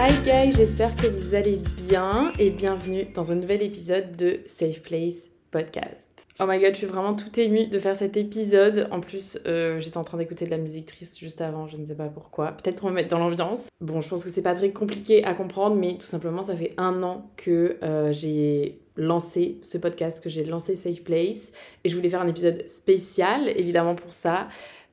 Hi guys, j'espère que vous allez bien et bienvenue dans un nouvel épisode de Safe Place Podcast. Oh my god, je suis vraiment tout émue de faire cet épisode. En plus, euh, j'étais en train d'écouter de la musique triste juste avant, je ne sais pas pourquoi. Peut-être pour me mettre dans l'ambiance. Bon, je pense que c'est pas très compliqué à comprendre, mais tout simplement, ça fait un an que euh, j'ai lancé ce podcast, que j'ai lancé Safe Place. Et je voulais faire un épisode spécial, évidemment, pour ça.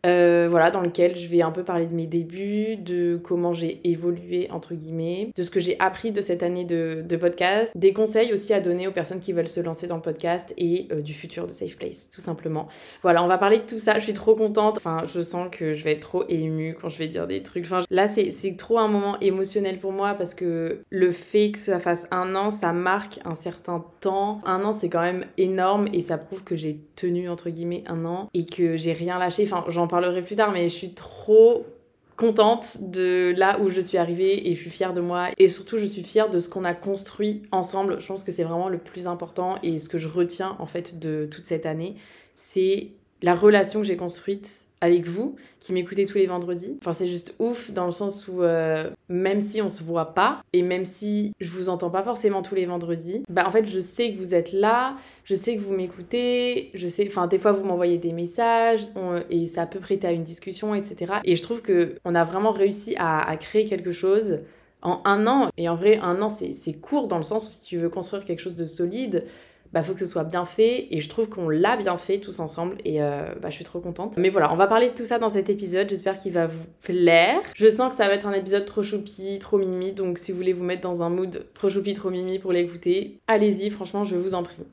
Euh, voilà, dans lequel je vais un peu parler de mes débuts, de comment j'ai évolué, entre guillemets, de ce que j'ai appris de cette année de, podcast, des conseils aussi à donner aux personnes qui veulent se lancer dans le podcast et euh, du futur de Safe Place, tout simplement. Voilà, on va parler de tout ça, je suis trop contente. Enfin, je sens que je vais être trop émue quand je vais dire des trucs. Enfin, là, c'est trop un moment émotionnel pour moi parce que le fait que ça fasse un an, ça marque un certain temps. Un an, c'est quand même énorme et ça prouve que j'ai tenu, entre guillemets, un an et que j'ai rien lâché. Enfin, j'en parlerai plus tard, mais je suis trop contente de là où je suis arrivée et je suis fière de moi et surtout je suis fière de ce qu'on a construit ensemble. Je pense que c'est vraiment le plus important et ce que je retiens en fait de toute cette année, c'est la relation que j'ai construite avec vous qui m'écoutez tous les vendredis. Enfin, c'est juste ouf dans le sens où euh, même si on se voit pas et même si je vous entends pas forcément tous les vendredis, bah en fait, je sais que vous êtes là, je sais que vous m'écoutez, je sais, enfin, des fois vous m'envoyez des messages et ça peut prêter à une discussion, etc. Et je trouve que on a vraiment réussi à, à créer quelque chose en un an. Et en vrai, un an, c'est court dans le sens où si tu veux construire quelque chose de solide, bah faut que ce soit bien fait et je trouve qu'on l'a bien fait tous ensemble et euh, bah je suis trop contente. Mais voilà, on va parler de tout ça dans cet épisode, j'espère qu'il va vous plaire. Je sens que ça va être un épisode trop choupi, trop mimi, donc si vous voulez vous mettre dans un mood trop choupi, trop mimi pour l'écouter, allez-y, franchement, je vous en prie.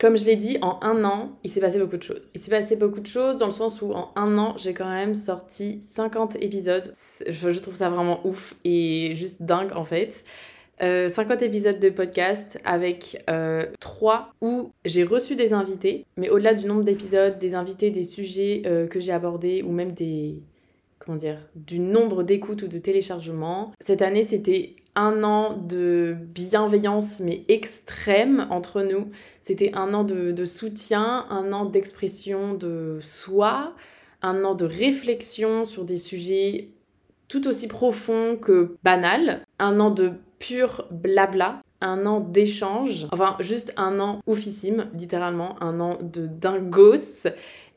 Comme je l'ai dit, en un an, il s'est passé beaucoup de choses. Il s'est passé beaucoup de choses dans le sens où en un an, j'ai quand même sorti 50 épisodes. Je trouve ça vraiment ouf et juste dingue en fait. 50 euh, épisodes de podcast avec euh, 3 où j'ai reçu des invités, mais au-delà du nombre d'épisodes, des invités, des sujets euh, que j'ai abordés ou même des comment dire, du nombre d'écoutes ou de téléchargements. Cette année, c'était un an de bienveillance mais extrême entre nous. C'était un an de, de soutien, un an d'expression de soi, un an de réflexion sur des sujets tout aussi profonds que banals, un an de pur blabla, un an d'échange, enfin juste un an oufissime, littéralement, un an de dingos.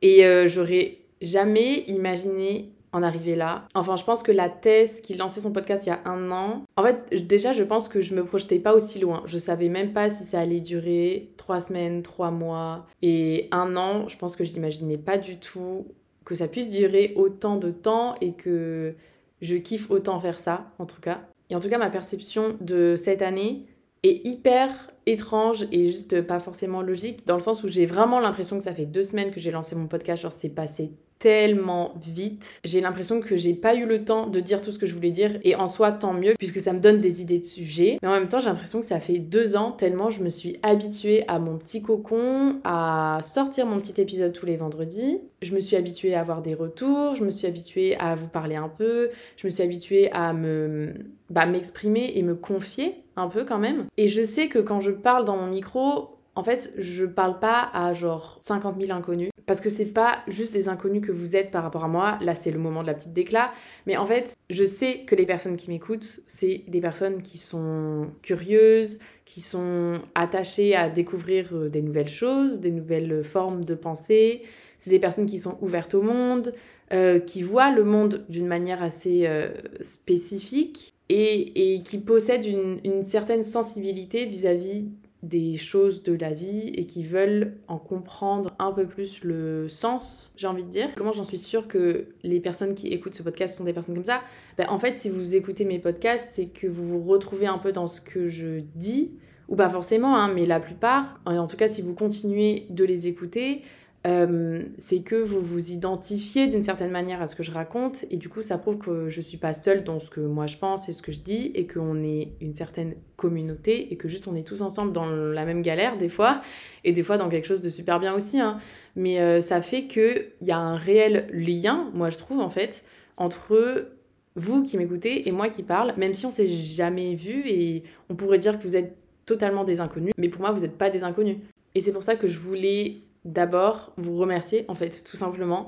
Et euh, j'aurais jamais imaginé en arriver là. Enfin, je pense que la thèse qui lançait son podcast il y a un an, en fait, déjà, je pense que je me projetais pas aussi loin. Je savais même pas si ça allait durer trois semaines, trois mois et un an. Je pense que je n'imaginais pas du tout que ça puisse durer autant de temps et que je kiffe autant faire ça, en tout cas. Et en tout cas, ma perception de cette année est hyper étrange et juste pas forcément logique, dans le sens où j'ai vraiment l'impression que ça fait deux semaines que j'ai lancé mon podcast, genre c'est passé tellement vite. J'ai l'impression que j'ai pas eu le temps de dire tout ce que je voulais dire et en soi tant mieux puisque ça me donne des idées de sujets. Mais en même temps j'ai l'impression que ça fait deux ans tellement je me suis habituée à mon petit cocon, à sortir mon petit épisode tous les vendredis. Je me suis habituée à avoir des retours, je me suis habituée à vous parler un peu, je me suis habituée à me bah, m'exprimer et me confier un peu quand même. Et je sais que quand je parle dans mon micro, en fait, je parle pas à genre 50 000 inconnus. Parce que c'est pas juste des inconnus que vous êtes par rapport à moi. Là, c'est le moment de la petite déclat. Mais en fait, je sais que les personnes qui m'écoutent, c'est des personnes qui sont curieuses, qui sont attachées à découvrir euh, des nouvelles choses, des nouvelles formes de pensée. C'est des personnes qui sont ouvertes au monde, euh, qui voient le monde d'une manière assez euh, spécifique et, qui possèdent une, une certaine sensibilité vis-à-vis des choses de la vie et qui veulent en comprendre un peu plus le sens, j'ai envie de dire. Comment j'en suis sûre que les personnes qui écoutent ce podcast sont des personnes comme ça? Ben, En fait, si vous écoutez mes podcasts, c'est que vous vous retrouvez un peu dans ce que je dis, ou pas forcément, hein, mais la plupart. En tout cas, si vous continuez de les écouter, euh, c'est que vous vous identifiez d'une certaine manière à ce que je raconte et du coup ça prouve que je suis pas seule dans ce que moi je pense et ce que je dis et qu'on est une certaine communauté et que juste on est tous ensemble dans la même galère des fois et des fois dans quelque chose de super bien aussi hein. mais euh, ça fait que il y a un réel lien moi je trouve en fait entre vous qui m'écoutez et moi qui parle même si on s'est jamais vu et on pourrait dire que vous êtes totalement des inconnus mais pour moi vous n'êtes pas des inconnus et c'est pour ça que je voulais d'abord vous remercier, en fait, tout simplement.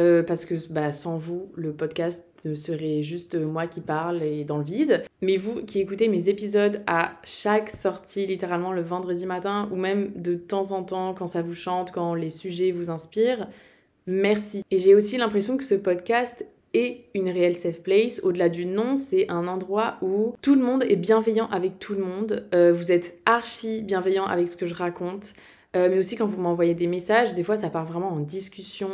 Euh, parce que bah, sans vous, le podcast serait juste moi qui parle et dans le vide. Mais vous qui écoutez mes épisodes à chaque sortie, littéralement le vendredi matin, ou même de temps en temps quand ça vous chante, quand les sujets vous inspirent, merci. Et j'ai aussi l'impression que ce podcast est une réelle safe place. Au-delà du nom, c'est un endroit où tout le monde est bienveillant avec tout le monde. Euh, vous êtes archi bienveillant avec ce que je raconte. Euh, mais aussi quand vous m'envoyez des messages, des fois ça part vraiment en discussion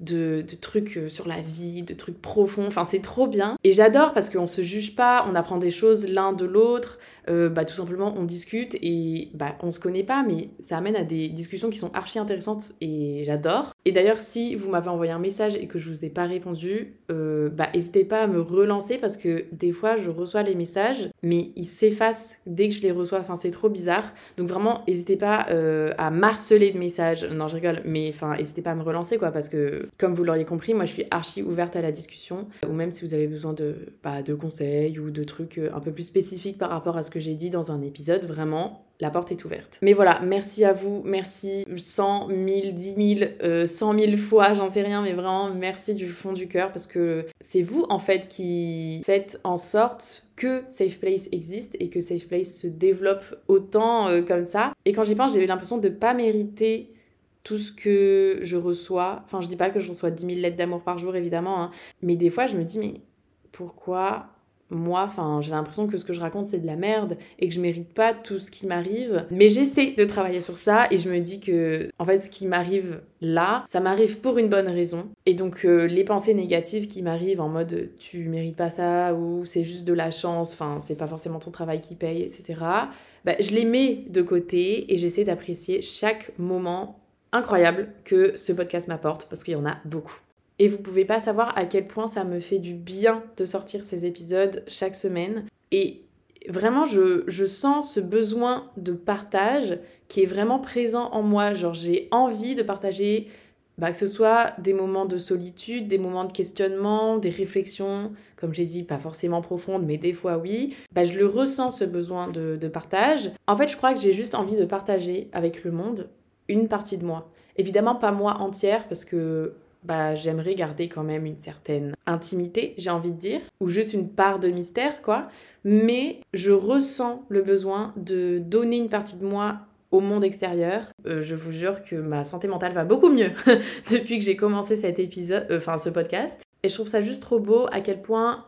de, de, trucs euh, sur la vie, de trucs profonds. Enfin, c'est trop bien. Et j'adore parce qu'on se juge pas, on apprend des choses l'un de l'autre. Euh, bah, tout simplement, on discute et bah, on se connaît pas, mais ça amène à des discussions qui sont archi intéressantes et j'adore. Et d'ailleurs, si vous m'avez envoyé un message et que je vous ai pas répondu, euh, bah, n'hésitez pas à me relancer parce que des fois, je reçois les messages, mais ils s'effacent dès que je les reçois. Enfin, c'est trop bizarre. Donc vraiment, n'hésitez pas à marceler de messages. Non, je rigole, mais enfin, n'hésitez pas à me relancer quoi, parce que comme vous l'auriez compris, moi je suis archi ouverte à la discussion, ou même si vous avez besoin de, bah, de conseils ou de trucs euh, un peu plus spécifiques par rapport à ce que j'ai dit dans un épisode, vraiment, la porte est ouverte. Mais voilà, merci à vous, merci 100 000, 10 000, 100 000 fois, j'en sais rien, mais vraiment merci du fond du cœur parce que c'est vous en fait qui faites en sorte que Safe Place existe et que Safe Place se développe autant euh, comme ça. Et quand j'y pense, j'ai eu l'impression de pas mériter tout ce que je reçois. Enfin, je dis pas que je reçois 10 000 lettres d'amour par jour, évidemment, hein. mais des fois, je me dis, mais pourquoi moi, enfin, j'ai l'impression que ce que je raconte, c'est de la merde et que je mérite pas tout ce qui m'arrive. Mais j'essaie de travailler sur ça et je me dis que, en fait, ce qui m'arrive là, ça m'arrive pour une bonne raison. Et donc, euh, les pensées négatives qui m'arrivent en mode tu mérites pas ça ou c'est juste de la chance, enfin, c'est pas forcément ton travail qui paye, etc. Bah, je les mets de côté et j'essaie d'apprécier chaque moment incroyable que ce podcast m'apporte parce qu'il y en a beaucoup. Et vous pouvez pas savoir à quel point ça me fait du bien de sortir ces épisodes chaque semaine. Et vraiment, je, sens ce besoin de partage qui est vraiment présent en moi. Genre, j'ai envie de partager, bah, que ce soit des moments de solitude, des moments de questionnement, des réflexions, comme j'ai dit, pas forcément profondes, mais des fois oui. Bah, je le ressens, ce besoin de, de partage. En fait, je crois que j'ai juste envie de partager avec le monde une partie de moi. Évidemment pas moi entière parce que bah, j'aimerais garder quand même une certaine intimité, j'ai envie de dire, ou juste une part de mystère, quoi. Mais je ressens le besoin de donner une partie de moi au monde extérieur. Euh, je vous jure que ma santé mentale va beaucoup mieux depuis que j'ai commencé cet épisode, euh, enfin ce podcast. Et je trouve ça juste trop beau à quel point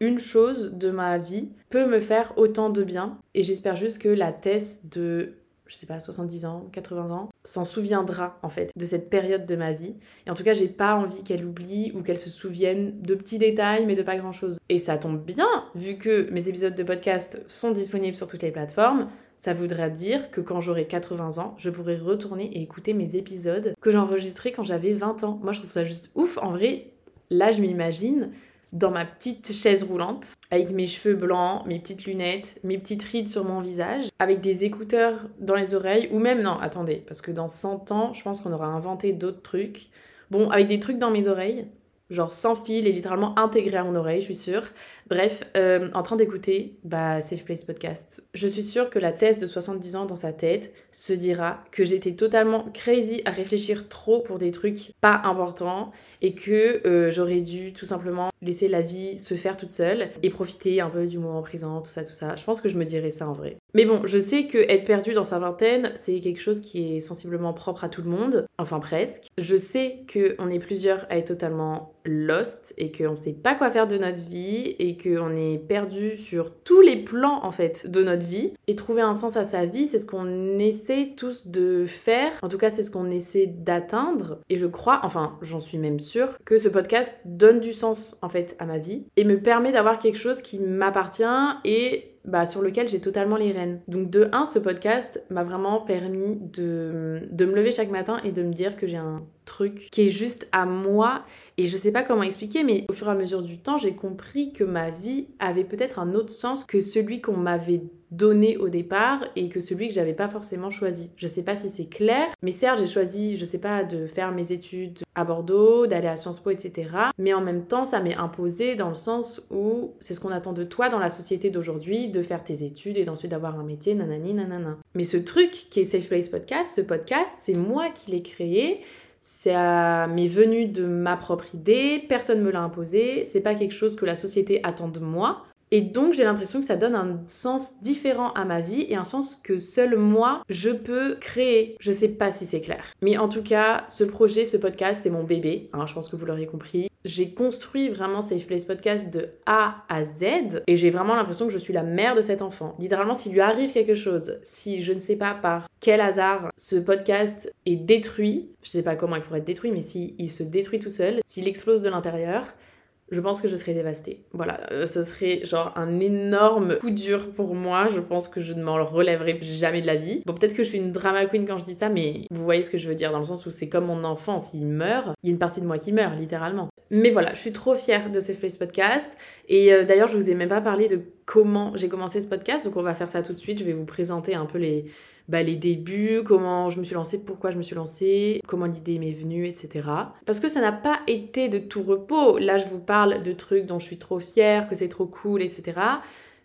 une chose de ma vie peut me faire autant de bien. Et j'espère juste que la thèse de je sais pas, 70 ans, 80 ans, s'en souviendra en fait de cette période de ma vie. Et en tout cas, j'ai pas envie qu'elle oublie ou qu'elle se souvienne de petits détails, mais de pas grand chose. Et ça tombe bien, vu que mes épisodes de podcast sont disponibles sur toutes les plateformes, ça voudra dire que quand j'aurai 80 ans, je pourrai retourner et écouter mes épisodes que j'enregistrais quand j'avais 20 ans. Moi, je trouve ça juste ouf. En vrai, là, je m'imagine dans ma petite chaise roulante, avec mes cheveux blancs, mes petites lunettes, mes petites rides sur mon visage, avec des écouteurs dans les oreilles, ou même, non, attendez, parce que dans 100 ans, je pense qu'on aura inventé d'autres trucs. Bon, avec des trucs dans mes oreilles, genre sans fil et littéralement intégré à mon oreille, je suis sûre. Bref, euh, en train d'écouter bah, Safe Place Podcast. Je suis sûre que la thèse de 70 ans dans sa tête se dira que j'étais totalement crazy à réfléchir trop pour des trucs pas importants et que euh, j'aurais dû tout simplement laisser la vie se faire toute seule et profiter un peu du moment présent, tout ça, tout ça. Je pense que je me dirais ça en vrai. Mais bon, je sais que être perdu dans sa vingtaine, c'est quelque chose qui est sensiblement propre à tout le monde, enfin presque. Je sais qu'on est plusieurs à être totalement lost et qu'on sait pas quoi faire de notre vie et qu'on est perdu sur tous les plans en fait de notre vie. Et trouver un sens à sa vie, c'est ce qu'on essaie tous de faire. En tout cas, c'est ce qu'on essaie d'atteindre. Et je crois, enfin, j'en suis même sûre, que ce podcast donne du sens en fait à ma vie et me permet d'avoir quelque chose qui m'appartient et bah, sur lequel j'ai totalement les rênes. Donc de 1, ce podcast m'a vraiment permis de, de me lever chaque matin et de me dire que j'ai un truc qui est juste à moi et je sais pas comment expliquer mais au fur et à mesure du temps j'ai compris que ma vie avait peut-être un autre sens que celui qu'on m'avait donné au départ et que celui que j'avais pas forcément choisi. Je sais pas si c'est clair, mais certes j'ai choisi, je sais pas, de faire mes études à Bordeaux, d'aller à Sciences Po, etc. Mais en même temps ça m'est imposé dans le sens où c'est ce qu'on attend de toi dans la société d'aujourd'hui, de faire tes études et d'ensuite d'avoir un métier, nanani, nanana. Mais ce truc qui est Safe Place Podcast, ce podcast, c'est moi qui l'ai créé ça m'est venu de ma propre idée, personne me l'a imposé, c'est pas quelque chose que la société attend de moi. Et donc j'ai l'impression que ça donne un sens différent à ma vie et un sens que seul moi je peux créer. Je sais pas si c'est clair. Mais en tout cas, ce projet, ce podcast, c'est mon bébé. Hein, je pense que vous l'aurez compris. J'ai construit vraiment Safe Place Podcast de A à Z et j'ai vraiment l'impression que je suis la mère de cet enfant. Littéralement, s'il lui arrive quelque chose, si je ne sais pas par quel hasard ce podcast est détruit, je sais pas comment il pourrait être détruit, mais s'il il se détruit tout seul, s'il explose de l'intérieur, je pense que je serais dévastée. Voilà, euh, ce serait genre un énorme coup dur pour moi. Je pense que je ne m'en relèverai jamais de la vie. Bon, peut-être que je suis une drama queen quand je dis ça, mais vous voyez ce que je veux dire dans le sens où c'est comme mon enfant, s'il meurt, il y a une partie de moi qui meurt, littéralement. Mais voilà, je suis trop fière de ce Face Podcast. Et euh, d'ailleurs, je vous ai même pas parlé de comment j'ai commencé ce podcast, donc on va faire ça tout de suite. Je vais vous présenter un peu les, bah, les débuts, comment je me suis lancée, pourquoi je me suis lancée, comment l'idée m'est venue, etc. Parce que ça n'a pas été de tout repos. Là, je vous parle de trucs dont je suis trop fière, que c'est trop cool, etc.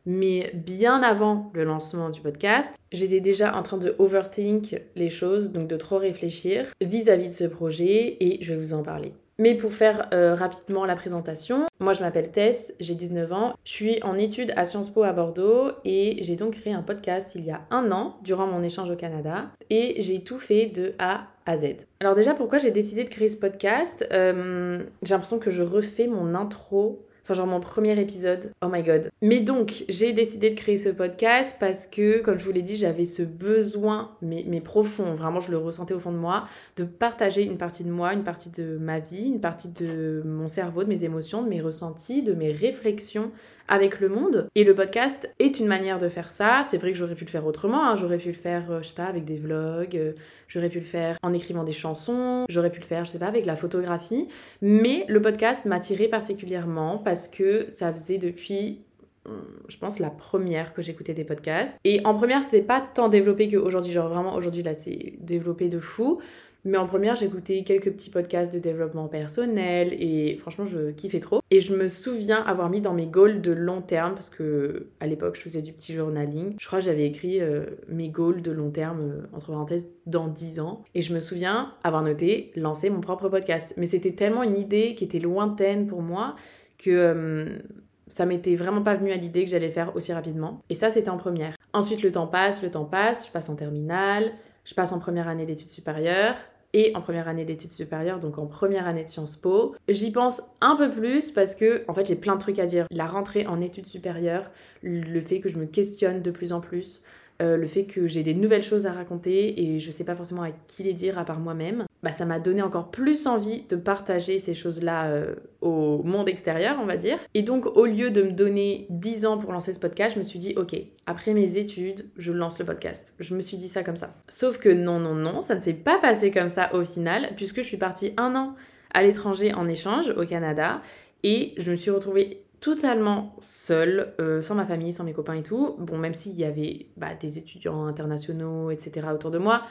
Mais bien avant le lancement du podcast, j'étais déjà en train de overthink les choses, donc de trop réfléchir vis à -vis de ce projet et je vais vous en parler. Mais pour faire euh, rapidement la présentation, moi je m'appelle Tess, j'ai 19 ans, je suis en études à Sciences Po à Bordeaux et j'ai donc créé un podcast il y a un an durant mon échange au Canada et j'ai tout fait de A à Z. Alors déjà pourquoi j'ai décidé de créer ce podcast? Euh, J'ai l'impression que je refais mon intro Enfin, genre mon premier épisode. Oh my god. Mais donc, j'ai décidé de créer ce podcast parce que, comme je vous l'ai dit, j'avais ce besoin, mais, mais profond, vraiment, je le ressentais au fond de moi, de partager une partie de moi, une partie de ma vie, une partie de mon cerveau, de mes émotions, de mes ressentis, de mes réflexions avec le monde. Et le podcast est une manière de faire ça. C'est vrai que j'aurais pu le faire autrement. Hein. J'aurais pu le faire, euh, je sais pas, avec des vlogs. Euh, j'aurais pu le faire en écrivant des chansons. J'aurais pu le faire, je sais pas, avec la photographie. Mais le podcast m'a tiré particulièrement parce que ça faisait depuis hum, je pense la première que j'écoutais des podcasts et en première c'était pas tant développé qu'aujourd'hui genre vraiment aujourd'hui là c'est développé de fou mais en première, j'écoutais quelques petits podcasts de développement personnel et franchement, je kiffais trop. Et je me souviens avoir mis dans mes goals de long terme, parce que à l'époque, je faisais du petit journaling. Je crois que j'avais écrit euh, mes goals de long terme, euh, entre parenthèses, dans 10 ans. Et je me souviens avoir noté lancer mon propre podcast. Mais c'était tellement une idée qui était lointaine pour moi que. Euh, ça m'était vraiment pas venu à l'idée que j'allais faire aussi rapidement. Et ça, c'était en première. Ensuite, le temps passe, le temps passe, je passe en terminale, je passe en première année d'études supérieures et en première année d'études supérieures, donc en première année de Sciences Po. J'y pense un peu plus parce que, en fait, j'ai plein de trucs à dire. La rentrée en études supérieures, le fait que je me questionne de plus en plus, euh, le fait que j'ai des nouvelles choses à raconter et je sais pas forcément à qui les dire à part moi-même. Bah, ça m'a donné encore plus envie de partager ces choses-là euh, au monde extérieur, on va dire. Et donc, au lieu de me donner 10 ans pour lancer ce podcast, je me suis dit, ok, après mes études, je lance le podcast. Je me suis dit ça comme ça. Sauf que non, non, non, ça ne s'est pas passé comme ça au final, puisque je suis partie un an à l'étranger en échange au Canada, et je me suis retrouvée totalement seule, euh, sans ma famille, sans mes copains et tout. Bon, même s'il y avait bah, des étudiants internationaux, etc. autour de moi,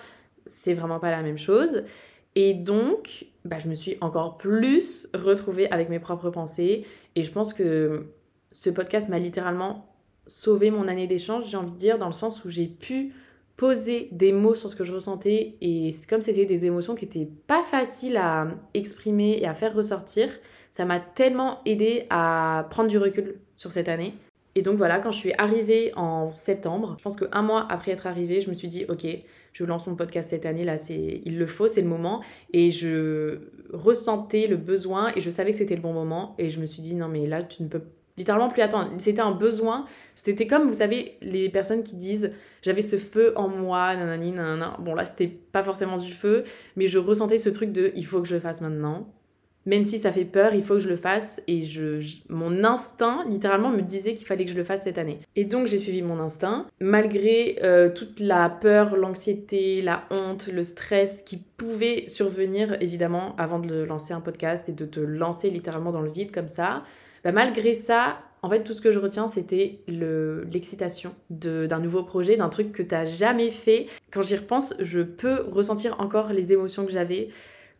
c'est vraiment pas la même chose. Et donc, bah, je me suis encore plus retrouvée avec mes propres pensées. Et je pense que ce podcast m'a littéralement sauvé mon année d'échange, j'ai envie de dire, dans le sens où j'ai pu poser des mots sur ce que je ressentais. Et comme c'était des émotions qui n'étaient pas faciles à exprimer et à faire ressortir, ça m'a tellement aidé à prendre du recul sur cette année. Et donc voilà, quand je suis arrivée en septembre, je pense qu'un mois après être arrivée, je me suis dit, ok, je lance mon podcast cette année, là, il le faut, c'est le moment. Et je ressentais le besoin et je savais que c'était le bon moment. Et je me suis dit, non, mais là, tu ne peux littéralement plus attendre. C'était un besoin. C'était comme, vous savez, les personnes qui disent, j'avais ce feu en moi, nanani, nanana. Bon, là, c'était pas forcément du feu, mais je ressentais ce truc de, il faut que je le fasse maintenant même si ça fait peur, il faut que je le fasse. Et je, mon instinct, littéralement, me disait qu'il fallait que je le fasse cette année. Et donc, j'ai suivi mon instinct, malgré euh, toute la peur, l'anxiété, la honte, le stress qui pouvait survenir, évidemment, avant de lancer un podcast et de te lancer littéralement dans le vide comme ça. Bah, malgré ça, en fait, tout ce que je retiens, c'était l'excitation d'un nouveau projet, d'un truc que tu n'as jamais fait. Quand j'y repense, je peux ressentir encore les émotions que j'avais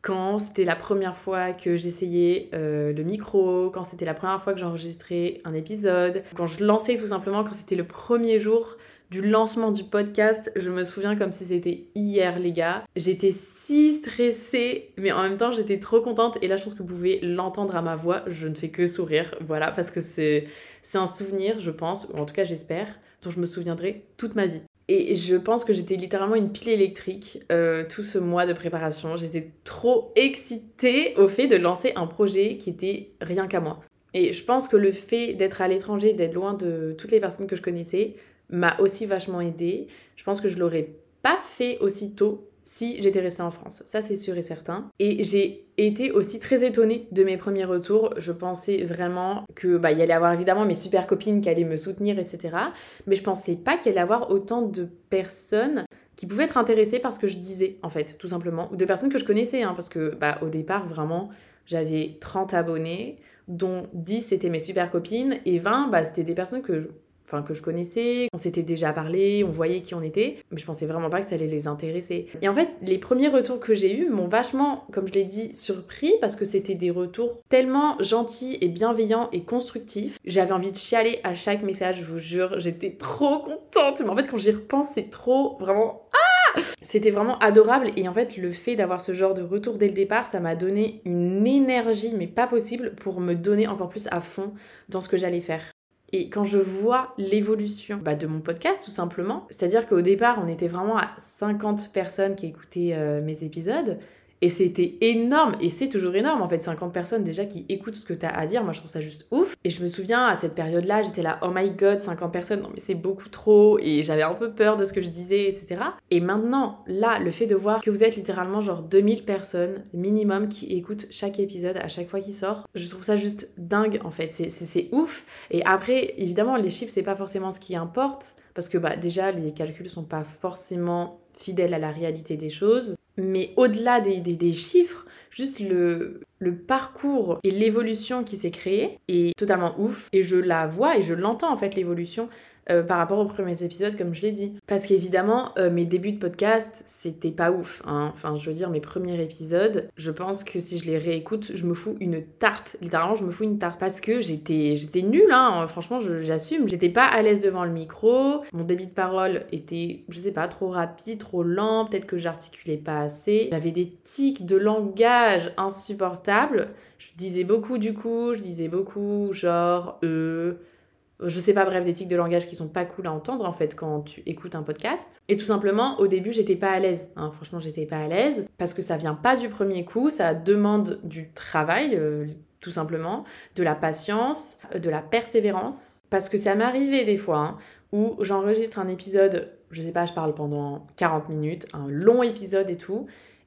quand c'était la première fois que j'essayais euh, le micro, quand c'était la première fois que j'enregistrais un épisode, quand je lançais tout simplement, quand c'était le premier jour du lancement du podcast, je me souviens comme si c'était hier les gars. J'étais si stressée, mais en même temps j'étais trop contente et là je pense que vous pouvez l'entendre à ma voix, je ne fais que sourire, voilà, parce que c'est un souvenir, je pense, ou en tout cas j'espère, dont je me souviendrai toute ma vie. Et je pense que j'étais littéralement une pile électrique euh, tout ce mois de préparation. J'étais trop excitée au fait de lancer un projet qui était rien qu'à moi. Et je pense que le fait d'être à l'étranger, d'être loin de toutes les personnes que je connaissais, m'a aussi vachement aidée. Je pense que je l'aurais pas fait aussi tôt si j'étais restée en France. Ça, c'est sûr et certain. Et j'ai été aussi très étonnée de mes premiers retours. Je pensais vraiment que bah, y allait avoir évidemment mes super copines qui allaient me soutenir, etc. Mais je pensais pas qu'il y allait avoir autant de personnes qui pouvaient être intéressées par ce que je disais, en fait, tout simplement. Ou de personnes que je connaissais, hein, parce que bah, au départ, vraiment, j'avais 30 abonnés, dont 10 c'était mes super copines, et 20, bah, c'était des personnes que enfin que je connaissais, on s'était déjà parlé, on voyait qui on était, mais je pensais vraiment pas que ça allait les intéresser. Et en fait, les premiers retours que j'ai eus m'ont vachement, comme je l'ai dit, surpris parce que c'était des retours tellement gentils et bienveillants et constructifs. J'avais envie de chialer à chaque message, je vous jure, j'étais trop contente. Mais en fait, quand j'y repense, c'est trop vraiment ah c'était vraiment adorable et en fait le fait d'avoir ce genre de retour dès le départ ça m'a donné une énergie mais pas possible pour me donner encore plus à fond dans ce que j'allais faire. Et quand je vois l'évolution bah, de mon podcast, tout simplement, c'est-à-dire qu'au départ, on était vraiment à 50 personnes qui écoutaient euh, mes épisodes. Et c'était énorme, et c'est toujours énorme en fait, 50 personnes déjà qui écoutent ce que tu as à dire, moi je trouve ça juste ouf. Et je me souviens à cette période-là, j'étais là, oh my god, 50 personnes, non mais c'est beaucoup trop, et j'avais un peu peur de ce que je disais, etc. Et maintenant, là, le fait de voir que vous êtes littéralement genre 2000 personnes minimum qui écoutent chaque épisode à chaque fois qu'il sort, je trouve ça juste dingue en fait, c'est ouf. Et après, évidemment, les chiffres, c'est pas forcément ce qui importe, parce que bah déjà, les calculs sont pas forcément fidèles à la réalité des choses. Mais au-delà des, des, chiffres, juste le, le parcours et l'évolution qui s'est créée est totalement ouf. Et je la vois et je l'entends en fait, l'évolution. Euh, par rapport aux premiers épisodes, comme je l'ai dit. Parce qu'évidemment, euh, mes débuts de podcast, c'était pas ouf. Hein. Enfin, je veux dire, mes premiers épisodes, je pense que si je les réécoute, je me fous une tarte. Littéralement, je me fous une tarte. Parce que j'étais, j'étais nulle, hein. franchement, j'assume. J'étais pas à l'aise devant le micro. Mon débit de parole était, je sais pas, trop rapide, trop lent. Peut-être que j'articulais pas assez. J'avais des tics de langage insupportables. Je disais beaucoup du coup, je disais beaucoup genre euh je sais pas, bref, des tics de langage qui sont pas cool à entendre en fait quand tu écoutes un podcast. Et tout simplement, au début, j'étais pas à l'aise. Hein. Franchement, j'étais pas à l'aise parce que ça vient pas du premier coup, ça demande du travail. Euh, tout simplement, de la patience, euh, de la persévérance. Parce que ça m'est arrivé des fois hein, où j'enregistre un épisode, je sais pas, je parle pendant 40 minutes, un long épisode et tout,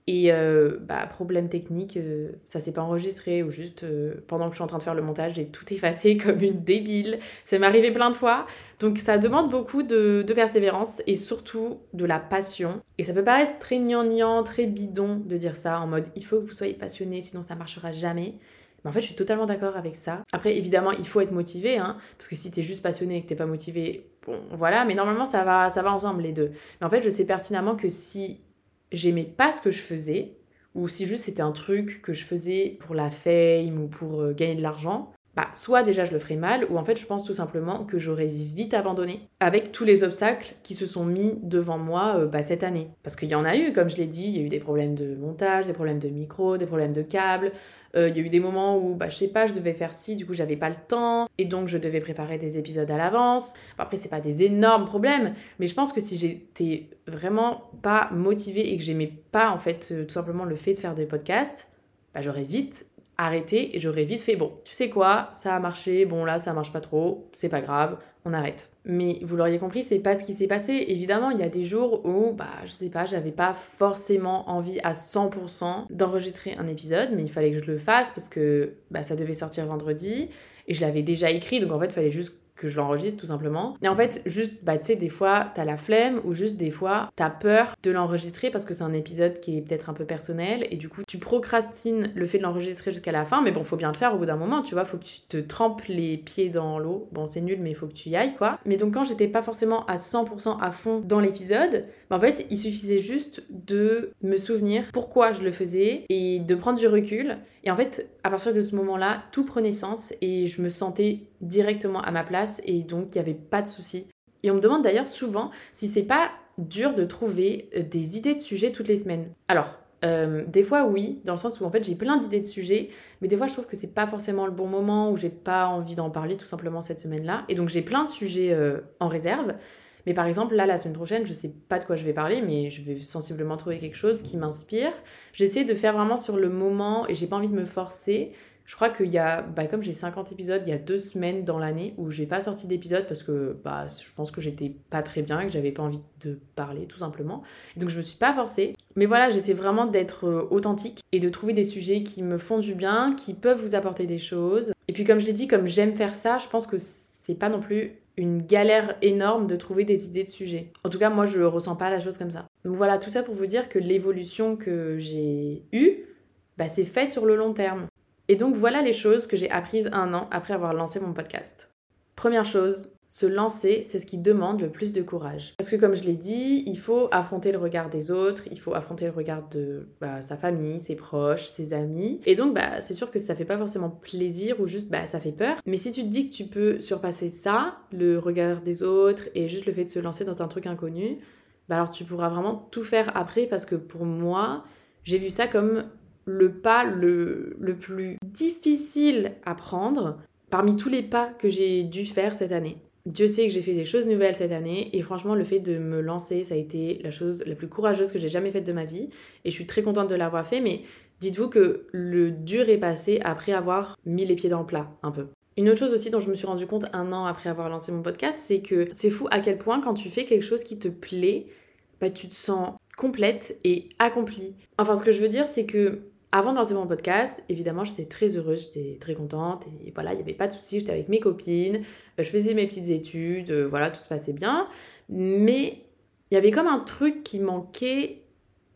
Et euh, bah, problème technique, euh, ça s'est pas enregistré ou juste euh, pendant que je suis en train de faire le montage, j'ai tout effacé comme une débile. Ça m'est arrivé plein de fois. Donc ça demande beaucoup de, de, persévérance et surtout de la passion. Et ça peut paraître très gnangnan, très bidon de dire ça en mode il faut que vous soyez passionné sinon ça marchera jamais. Mais en fait, je suis totalement d'accord avec ça. Après, évidemment, il faut être motivé, hein, parce que si t'es juste passionné et que t'es pas motivé, bon, voilà. Mais normalement, ça va, ça va ensemble les deux. Mais en fait, je sais pertinemment que si j'aimais pas ce que je faisais, ou si juste c'était un truc que je faisais pour la fame ou pour euh, gagner de l'argent, bah, soit déjà je le ferais mal, ou en fait je pense tout simplement que j'aurais vite abandonné avec tous les obstacles qui se sont mis devant moi euh, bah, cette année. Parce qu'il y en a eu, comme je l'ai dit, il y a eu des problèmes de montage, des problèmes de micro, des problèmes de câbles, euh, il y a eu des moments où, bah, je sais pas, je devais faire ci, du coup, j'avais pas le temps, et donc je devais préparer des épisodes à l'avance. Après, c'est pas des énormes problèmes, mais je pense que si j'étais vraiment pas motivée et que j'aimais pas, en fait, euh, tout simplement le fait de faire des podcasts, bah, j'aurais vite arrêté et j'aurais vite fait bon, tu sais quoi, ça a marché, bon là ça marche pas trop, c'est pas grave, on arrête. Mais vous l'auriez compris, c'est pas ce qui s'est passé. Évidemment, il y a des jours où, bah, je sais pas, j'avais pas forcément envie à 100% d'enregistrer un épisode, mais il fallait que je le fasse parce que bah, ça devait sortir vendredi et je l'avais déjà écrit, donc en fait, il fallait juste que je l'enregistre tout simplement. Et en fait, juste, bah, tu sais, des fois, t'as la flemme ou juste des fois, t'as peur de l'enregistrer parce que c'est un épisode qui est peut-être un peu personnel et du coup, tu procrastines le fait de l'enregistrer jusqu'à la fin, mais bon, faut bien le faire au bout d'un moment, tu vois, faut que tu te trempes les pieds dans l'eau. Bon, c'est nul, mais faut que tu y ailles, quoi. Mais donc, quand j'étais pas forcément à 100% à fond dans l'épisode, bah, en fait, il suffisait juste de me souvenir pourquoi je le faisais et de prendre du recul. Et en fait, à partir de ce moment-là, tout prenait sens et je me sentais directement à ma place et donc il n'y avait pas de souci. Et on me demande d'ailleurs souvent si c'est pas dur de trouver euh, des idées de sujets toutes les semaines. Alors, euh, des fois oui, dans le sens où en fait j'ai plein d'idées de sujets, mais des fois je trouve que c'est pas forcément le bon moment ou j'ai pas envie d'en parler tout simplement cette semaine-là. Et donc j'ai plein de sujets euh, en réserve. Mais par exemple, là, la semaine prochaine, je sais pas de quoi je vais parler, mais je vais sensiblement trouver quelque chose qui m'inspire. J'essaie de faire vraiment sur le moment et j'ai pas envie de me forcer. Je crois qu'il y a, bah, comme j'ai 50 épisodes, il y a deux semaines dans l'année où j'ai pas sorti d'épisode parce que bah, je pense que j'étais pas très bien et que j'avais pas envie de parler tout simplement. donc je me suis pas forcée. Mais voilà, j'essaie vraiment d'être euh, authentique et de trouver des sujets qui me font du bien, qui peuvent vous apporter des choses. Et puis comme je l'ai dit, comme j'aime faire ça, je pense que c'est pas non plus une galère énorme de trouver des idées de sujets. En tout cas, moi, je ressens pas la chose comme ça. Donc voilà, tout ça pour vous dire que l'évolution que j'ai eue, bah, c'est faite sur le long terme. Et donc voilà les choses que j'ai apprises un an après avoir lancé mon podcast. Première chose, se lancer, c'est ce qui demande le plus de courage. Parce que comme je l'ai dit, il faut affronter le regard des autres, il faut affronter le regard de bah, sa famille, ses proches, ses amis. Et donc bah, c'est sûr que ça fait pas forcément plaisir ou juste bah, ça fait peur. Mais si tu te dis que tu peux surpasser ça, le regard des autres et juste le fait de se lancer dans un truc inconnu, bah alors tu pourras vraiment tout faire après parce que pour moi, j'ai vu ça comme le pas le, le plus difficile à prendre parmi tous les pas que j'ai dû faire cette année. Dieu sait que j'ai fait des choses nouvelles cette année et franchement le fait de me lancer ça a été la chose la plus courageuse que j'ai jamais faite de ma vie et je suis très contente de l'avoir fait mais dites-vous que le dur est passé après avoir mis les pieds dans le plat un peu. Une autre chose aussi dont je me suis rendu compte un an après avoir lancé mon podcast c'est que c'est fou à quel point quand tu fais quelque chose qui te plaît bah tu te sens complète et accomplie. Enfin ce que je veux dire c'est que avant de lancer mon podcast, évidemment, j'étais très heureuse, j'étais très contente et voilà, il n'y avait pas de soucis, j'étais avec mes copines, euh, je faisais mes petites études, euh, voilà, tout se passait bien. Mais il y avait comme un truc qui manquait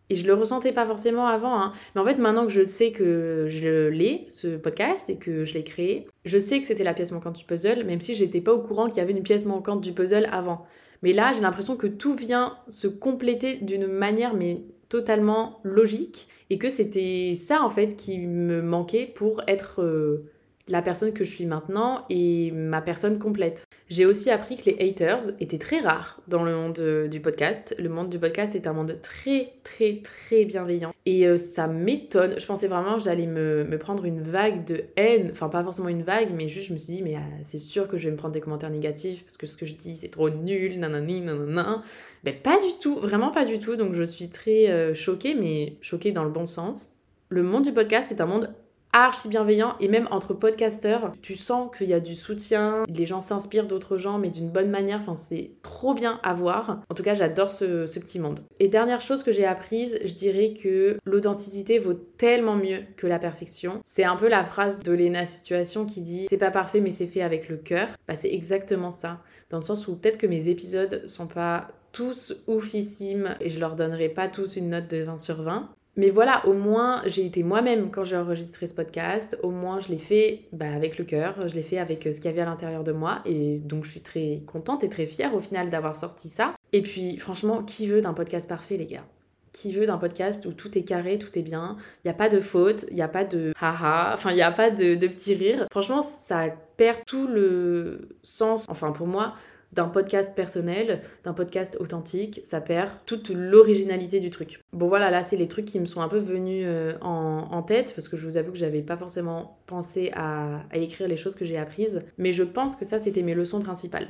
et je le ressentais pas forcément avant. Hein. Mais en fait, maintenant que je sais que je l'ai, ce podcast, et que je l'ai créé, je sais que c'était la pièce manquante du puzzle, même si j'étais pas au courant qu'il y avait une pièce manquante du puzzle avant. Mais là, j'ai l'impression que tout vient se compléter d'une manière mais totalement logique et que c'était ça en fait qui me manquait pour être euh, la personne que je suis maintenant et ma personne complète. J'ai aussi appris que les haters étaient très rares dans le monde euh, du podcast. Le monde du podcast est un monde très très très bienveillant et euh, ça m'étonne. Je pensais vraiment que j'allais me, me, prendre une vague de haine, enfin pas forcément une vague, mais juste je me suis dit mais c'est sûr que je vais me prendre des commentaires négatifs parce que ce que je dis c'est trop nul, nanani nanana. Ben pas du tout, vraiment pas du tout. Donc je suis très choquée, mais choquée dans le bon sens. Le monde du podcast est un monde archi bienveillant et même entre podcasteurs, tu sens qu'il y a du soutien, les gens s'inspirent d'autres gens mais d'une bonne manière, enfin c'est trop bien à voir. En tout cas, j'adore ce, ce petit monde. Et dernière chose que j'ai apprise, je dirais que l'authenticité vaut tellement mieux que la perfection. C'est un peu la phrase de Lena Situation qui dit c'est pas parfait mais c'est fait avec le cœur. Bah c'est exactement ça. Dans le sens où peut-être que mes épisodes sont pas tous oufissimes et je leur donnerai pas tous une note de 20 sur 20. Mais voilà, au moins j'ai été moi-même quand j'ai enregistré ce podcast. Au moins je l'ai fait bah, avec le cœur, je l'ai fait avec euh, ce qu'il y avait à l'intérieur de moi. Et donc je suis très contente et très fière au final d'avoir sorti ça. Et puis franchement, qui veut d'un podcast parfait les gars? Qui veut d'un podcast où tout est carré, tout est bien, il n'y a pas de faute, il n'y a pas de haha, enfin il n'y a pas de, de petits rires. Franchement, ça perd tout le sens, enfin pour moi, d'un podcast personnel, d'un podcast authentique, ça perd toute l'originalité du truc. Bon voilà, là c'est les trucs qui me sont un peu venus euh, en, tête parce que je vous avoue que j'avais pas forcément pensé à, à écrire les choses que j'ai apprises, mais je pense que ça c'était mes leçons principales.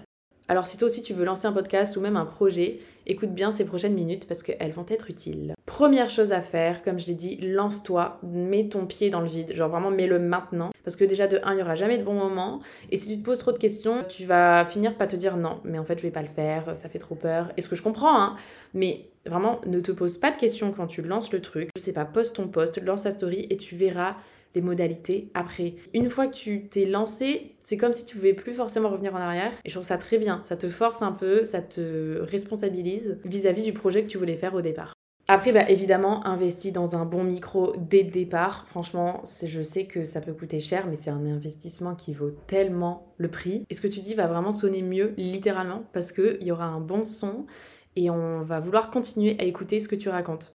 Alors si toi aussi tu veux lancer un podcast ou même un projet, écoute bien ces prochaines minutes parce qu'elles vont être utiles. Première chose à faire, comme je l'ai dit, lance-toi, mets ton pied dans le vide, genre vraiment mets-le maintenant. Parce que déjà de 1, il n'y aura jamais de bon moment. Et si tu te poses trop de questions, tu vas finir par te dire non, mais en fait je vais pas le faire, ça fait trop peur. Et ce que je comprends, hein, mais vraiment ne te pose pas de questions quand tu lances le truc. Je sais pas, poste ton post, lance ta story et tu verras les modalités après. Une fois que tu t'es lancé, c'est comme si tu pouvais plus forcément revenir en arrière. Et je trouve ça très bien. Ça te force un peu, ça te responsabilise vis-à-vis du projet que tu voulais faire au départ. Après, bah, évidemment, investis dans un bon micro dès le départ. Franchement, je sais que ça peut coûter cher, mais c'est un investissement qui vaut tellement le prix. Et ce que tu dis va vraiment sonner mieux, littéralement, parce qu'il y aura un bon son et on va vouloir continuer à écouter ce que tu racontes.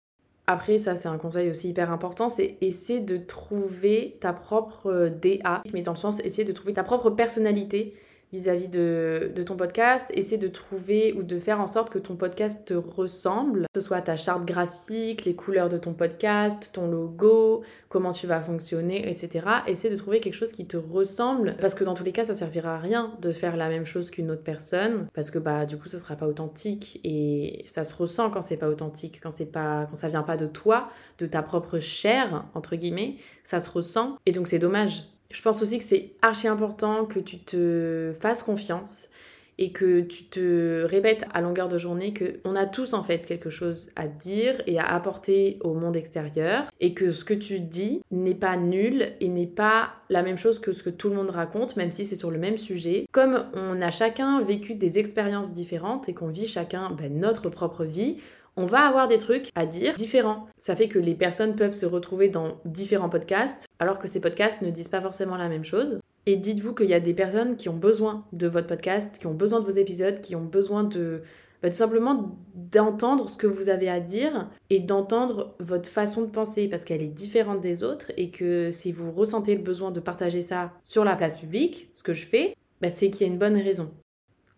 Après, ça c'est un conseil aussi hyper important, c'est essayer de trouver ta propre euh, DA, mais dans le sens essayer de trouver ta propre personnalité vis-à-vis de, ton podcast, essaie de trouver ou de faire en sorte que ton podcast te ressemble, que ce soit ta charte graphique, les couleurs de ton podcast, ton logo, comment tu vas fonctionner, etc. Essaie de trouver quelque chose qui te ressemble, parce que dans tous les cas, ça servira à rien de faire la même chose qu'une autre personne, parce que bah du coup, ce sera pas authentique et ça se ressent quand c'est pas authentique, quand c'est pas, quand ça vient pas de toi, de ta propre chair entre guillemets, ça se ressent et donc c'est dommage je pense aussi que c'est archi important que tu te fasses confiance et que tu te répètes à longueur de journée que on a tous en fait quelque chose à dire et à apporter au monde extérieur et que ce que tu dis n'est pas nul et n'est pas la même chose que ce que tout le monde raconte même si c'est sur le même sujet. Comme on a chacun vécu des expériences différentes et qu'on vit chacun ben, notre propre vie on va avoir des trucs à dire différents. Ça fait que les personnes peuvent se retrouver dans différents podcasts, alors que ces podcasts ne disent pas forcément la même chose. Et dites-vous qu'il y a des personnes qui ont besoin de votre podcast, qui ont besoin de vos épisodes, qui ont besoin de bah, tout simplement d'entendre ce que vous avez à dire et d'entendre votre façon de penser parce qu'elle est différente des autres et que si vous ressentez le besoin de partager ça sur la place publique, ce que je fais, bah, c'est qu'il y a une bonne raison.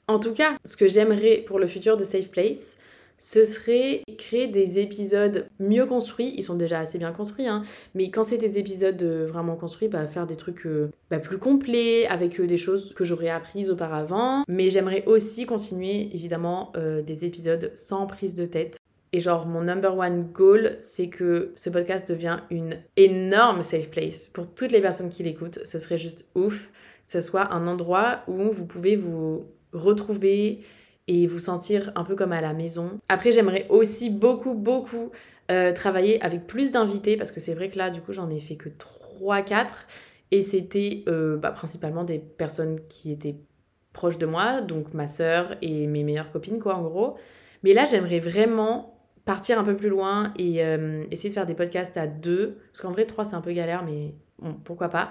En tout cas, ce que j'aimerais pour le futur de Safe Place, ce serait créer des épisodes mieux construits. Ils sont déjà assez bien construits, hein. mais quand c'est des épisodes euh, vraiment construits, bah, faire des trucs euh, bah, plus complets, avec euh, des choses que j'aurais apprises auparavant. Mais j'aimerais aussi continuer, évidemment, des épisodes sans prise de tête. Et genre, mon number one goal, c'est que ce podcast devient une énorme safe place pour toutes les personnes qui l'écoutent. Ce serait juste ouf. Ce soit un endroit où vous pouvez vous retrouver, et vous sentir un peu comme à la maison. Après, j'aimerais aussi beaucoup, beaucoup euh, travailler avec plus d'invités parce que c'est vrai que là, du coup, j'en ai fait que 3-4 et c'était euh, bah, principalement des personnes qui étaient proches de moi, donc ma sœur et mes meilleures copines, quoi, en gros. Mais là, j'aimerais vraiment partir un peu plus loin et euh, essayer de faire des podcasts à deux, parce qu'en vrai, trois, c'est un peu galère, mais pourquoi pas.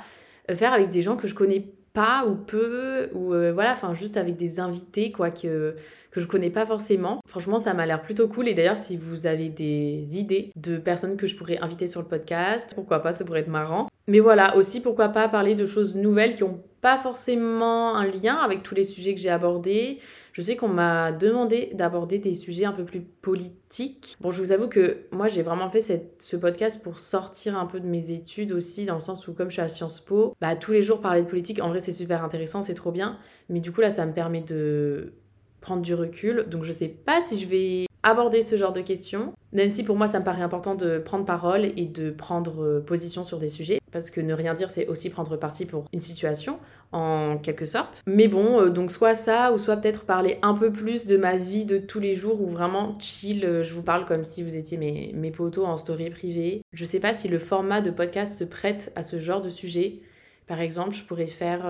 faire avec des gens que je connais pas ou peu ou euh, voilà enfin juste avec des invités quoi que que je connais pas forcément. Franchement ça m'a l'air plutôt cool. Et d'ailleurs si vous avez des idées de personnes que je pourrais inviter sur le podcast pourquoi pas ça pourrait être marrant. Mais voilà aussi pourquoi pas parler de choses nouvelles qui ont pas forcément un lien avec tous les sujets que j'ai abordés je sais qu'on m'a demandé d'aborder des sujets un peu plus politiques. Bon, je vous avoue que moi, j'ai vraiment fait ce podcast pour sortir un peu de mes études aussi, dans le sens où, comme je suis à Sciences Po, bah, tous les jours parler de politique, en vrai, c'est super intéressant, c'est trop bien. Mais du coup, là, ça me permet de prendre du recul. Donc, je sais pas si je vais aborder ce genre de questions, même si pour moi ça me paraît important de prendre parole et de prendre euh, position sur des sujets, parce que ne rien dire c'est aussi prendre parti pour une situation, en quelque sorte. Mais bon, euh, donc soit ça, ou soit peut-être parler un peu plus de ma vie de tous les jours, ou vraiment chill, euh, je vous parle comme si vous étiez mes, mes potos en story privée. Je sais pas si le format de podcast se prête à ce genre de sujet. Par exemple, je pourrais faire,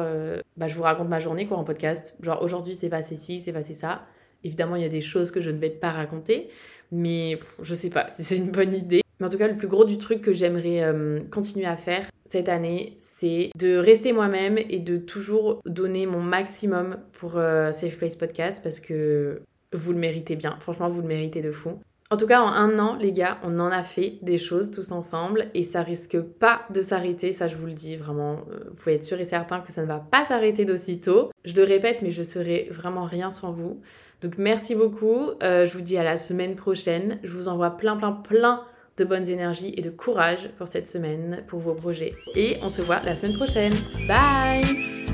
bah, je vous raconte ma journée quoi en podcast. Genre aujourd'hui c'est passé ci, c'est passé ça. Évidemment, il y a des choses que je ne vais pas raconter, mais je sais pas si c'est une bonne idée. Mais en tout cas, le plus gros du truc que j'aimerais euh, continuer à faire cette année, c'est de rester moi-même et de toujours donner mon maximum pour euh, Safe Place Podcast parce que vous le méritez bien. Franchement, vous le méritez de fou. En tout cas, en un an, les gars, on en a fait des choses tous ensemble et ça risque pas de s'arrêter, ça je vous le dis vraiment. Euh, vous pouvez être sûr et certain que ça ne va pas s'arrêter d'aussitôt. Je le répète, mais je serai vraiment rien sans vous. Donc merci beaucoup. Euh, je vous dis à la semaine prochaine. Je vous envoie plein, plein, plein de bonnes énergies et de courage pour cette semaine, pour vos projets. Et on se voit la semaine prochaine. Bye